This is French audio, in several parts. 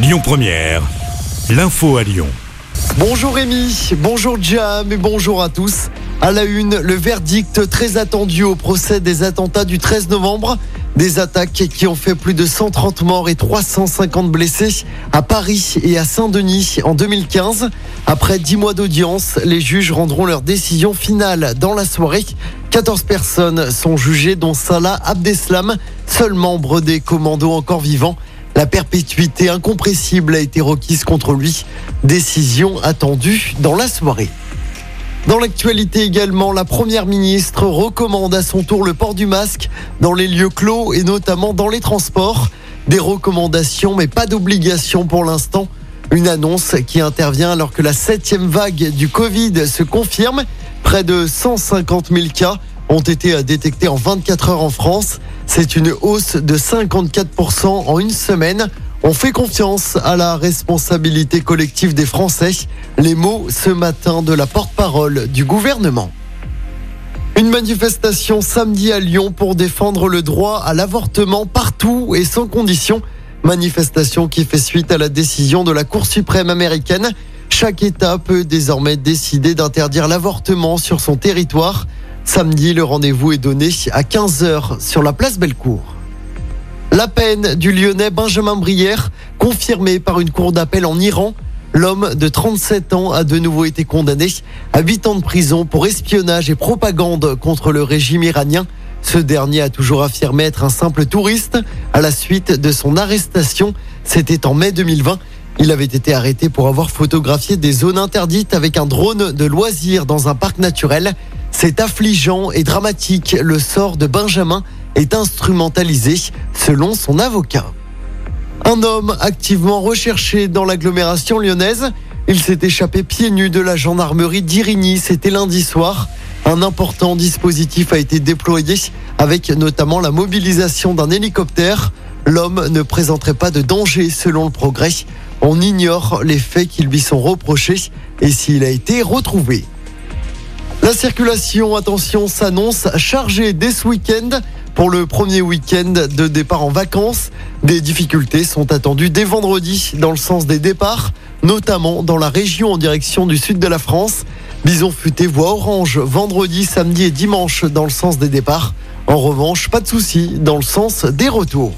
Lyon Première, l'info à Lyon. Bonjour Rémi, bonjour Jam et bonjour à tous. À la une, le verdict très attendu au procès des attentats du 13 novembre. Des attaques qui ont fait plus de 130 morts et 350 blessés à Paris et à Saint-Denis en 2015. Après 10 mois d'audience, les juges rendront leur décision finale dans la soirée. 14 personnes sont jugées, dont Salah Abdeslam, seul membre des commandos encore vivant. La perpétuité incompressible a été requise contre lui. Décision attendue dans la soirée. Dans l'actualité également, la Première ministre recommande à son tour le port du masque dans les lieux clos et notamment dans les transports. Des recommandations mais pas d'obligation pour l'instant. Une annonce qui intervient alors que la septième vague du Covid se confirme. Près de 150 000 cas ont été détectés en 24 heures en France. C'est une hausse de 54% en une semaine. On fait confiance à la responsabilité collective des Français. Les mots ce matin de la porte-parole du gouvernement. Une manifestation samedi à Lyon pour défendre le droit à l'avortement partout et sans condition. Manifestation qui fait suite à la décision de la Cour suprême américaine. Chaque État peut désormais décider d'interdire l'avortement sur son territoire. Samedi, le rendez-vous est donné à 15h sur la place Bellecour. La peine du Lyonnais Benjamin Brière, confirmée par une cour d'appel en Iran. L'homme de 37 ans a de nouveau été condamné à 8 ans de prison pour espionnage et propagande contre le régime iranien. Ce dernier a toujours affirmé être un simple touriste à la suite de son arrestation. C'était en mai 2020. Il avait été arrêté pour avoir photographié des zones interdites avec un drone de loisirs dans un parc naturel. C'est affligeant et dramatique. Le sort de Benjamin est instrumentalisé selon son avocat. Un homme activement recherché dans l'agglomération lyonnaise. Il s'est échappé pieds nus de la gendarmerie d'Irigny. C'était lundi soir. Un important dispositif a été déployé avec notamment la mobilisation d'un hélicoptère. L'homme ne présenterait pas de danger selon le progrès. On ignore les faits qui lui sont reprochés et s'il a été retrouvé. La circulation, attention, s'annonce chargée dès ce week-end. Pour le premier week-end de départ en vacances, des difficultés sont attendues dès vendredi dans le sens des départs, notamment dans la région en direction du sud de la France. Bison futé voie orange vendredi, samedi et dimanche dans le sens des départs. En revanche, pas de souci dans le sens des retours.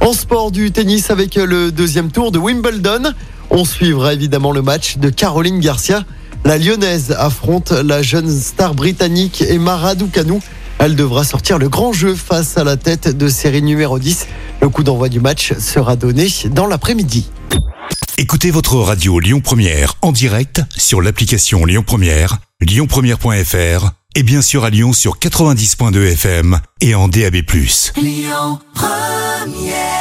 En sport du tennis avec le deuxième tour de Wimbledon, on suivra évidemment le match de Caroline Garcia. La lyonnaise affronte la jeune star britannique Emma Raducanu. Elle devra sortir le grand jeu face à la tête de série numéro 10. Le coup d'envoi du match sera donné dans l'après-midi. Écoutez votre radio Lyon Première en direct sur l'application Lyon Première, lyonpremière.fr et bien sûr à Lyon sur 90.2 FM et en DAB+. Lyon Première